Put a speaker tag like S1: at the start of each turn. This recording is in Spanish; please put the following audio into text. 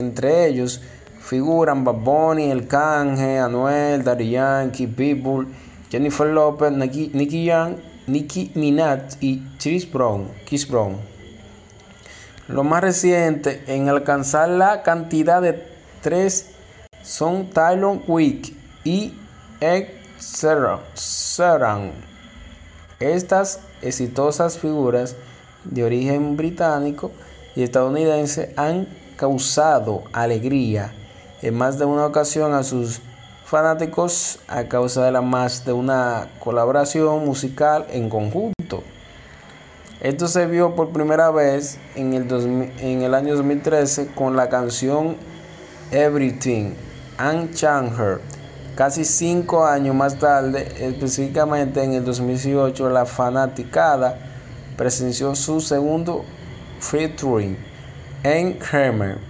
S1: Entre ellos figuran Bad Bunny, El Canje, Anuel, Daddy Yankee, Pitbull, Jennifer Lopez, Nicky, Young, Nicki Minaj y Chris Brown, Chris Brown. Lo más reciente en alcanzar la cantidad de tres son Tylon Wick y Ed Sheeran. Estas exitosas figuras de origen británico y estadounidense han causado alegría en más de una ocasión a sus fanáticos a causa de la más de una colaboración musical en conjunto. Esto se vio por primera vez en el, en el año 2013 con la canción Everything and Change Casi cinco años más tarde, específicamente en el 2018, la fanaticada presenció su segundo featuring en Kramer